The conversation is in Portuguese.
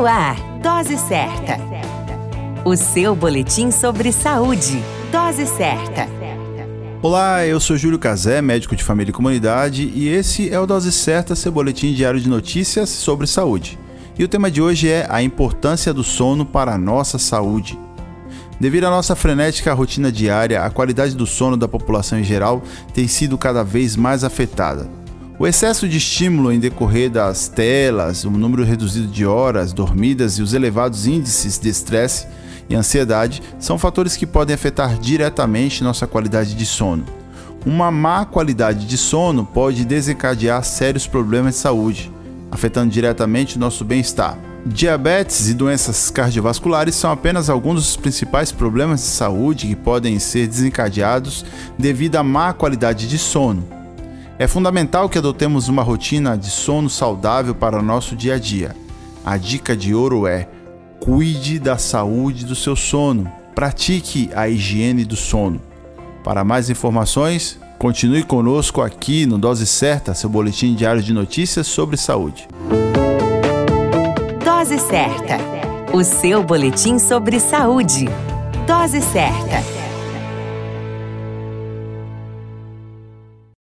No ar, Dose Certa. O seu boletim sobre saúde. Dose Certa. Olá, eu sou Júlio Cazé, médico de família e comunidade, e esse é o Dose Certa, seu boletim diário de notícias sobre saúde. E o tema de hoje é a importância do sono para a nossa saúde. Devido à nossa frenética rotina diária, a qualidade do sono da população em geral tem sido cada vez mais afetada. O excesso de estímulo em decorrer das telas, o número reduzido de horas dormidas e os elevados índices de estresse e ansiedade são fatores que podem afetar diretamente nossa qualidade de sono. Uma má qualidade de sono pode desencadear sérios problemas de saúde, afetando diretamente o nosso bem-estar. Diabetes e doenças cardiovasculares são apenas alguns dos principais problemas de saúde que podem ser desencadeados devido à má qualidade de sono. É fundamental que adotemos uma rotina de sono saudável para o nosso dia a dia. A dica de ouro é: cuide da saúde do seu sono, pratique a higiene do sono. Para mais informações, continue conosco aqui no Dose Certa, seu boletim diário de notícias sobre saúde. Dose Certa. O seu boletim sobre saúde. Dose Certa.